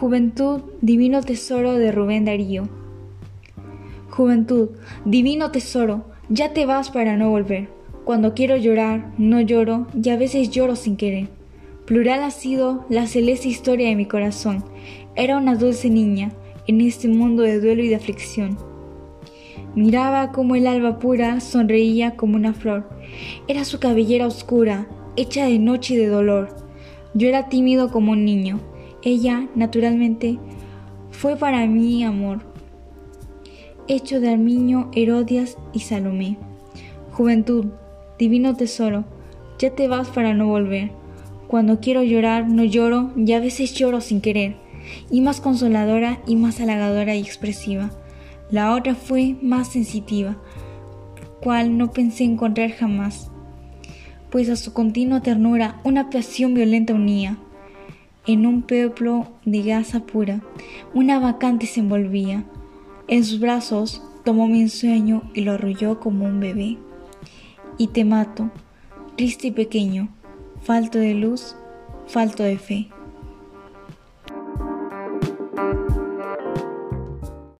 Juventud, divino tesoro de Rubén Darío. Juventud, divino tesoro, ya te vas para no volver. Cuando quiero llorar, no lloro y a veces lloro sin querer. Plural ha sido la celeste historia de mi corazón. Era una dulce niña en este mundo de duelo y de aflicción. Miraba como el alba pura sonreía como una flor. Era su cabellera oscura, hecha de noche y de dolor. Yo era tímido como un niño. Ella, naturalmente, fue para mí amor, hecho de Armiño, Herodias y Salomé. Juventud, divino tesoro, ya te vas para no volver. Cuando quiero llorar, no lloro y a veces lloro sin querer, y más consoladora y más halagadora y expresiva. La otra fue más sensitiva, cual no pensé encontrar jamás, pues a su continua ternura una pasión violenta unía. En un peplo de gasa pura, una vacante se envolvía. En sus brazos tomó mi ensueño y lo arrulló como un bebé. Y te mato, triste y pequeño, falto de luz, falto de fe.